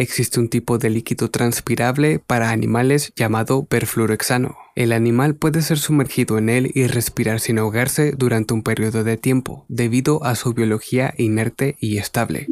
existe un tipo de líquido transpirable para animales llamado perfluorexano. El animal puede ser sumergido en él y respirar sin ahogarse durante un periodo de tiempo, debido a su biología inerte y estable.